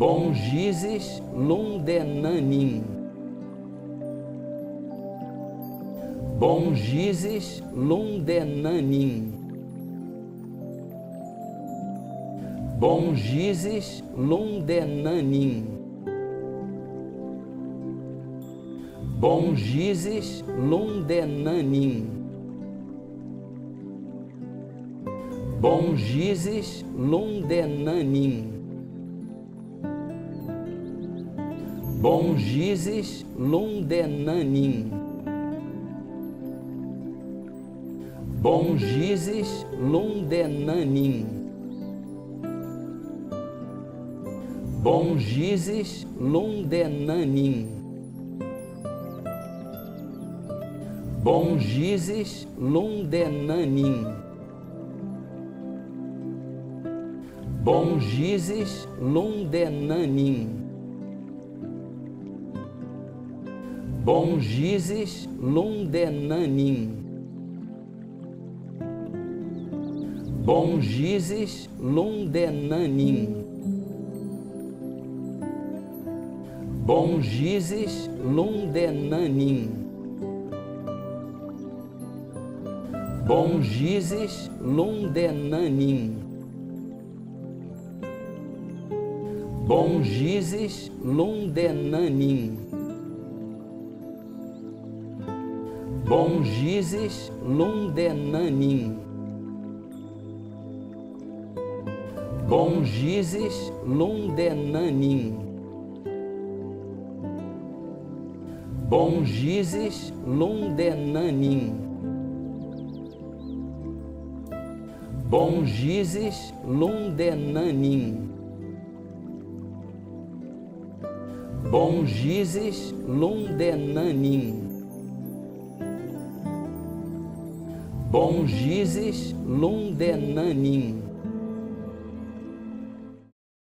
Bongizes Lundenanin. Bongizes Lundenanin. Bongizes Lundenanin. Bongizes Lundenanin. Bongizes Lundenanin. Bongizes Lundenanin. Bongizes Lundenanin. Bongizes Lundenanin. Bongizes Lundenanin. Bongizes Lundenanin. Bongizes Lundenanin. Bongizes Lundenanin. Bongizes Lundenanin. Bongizes Lundenanin. Bongizes Lundenanin. Bongizes Lundenanin. Bongizes Lundenanin. Bongizes Lundenanin. Bongizes Lundenanin. Bongizes Lundenanin. Bongizes Lundenanin.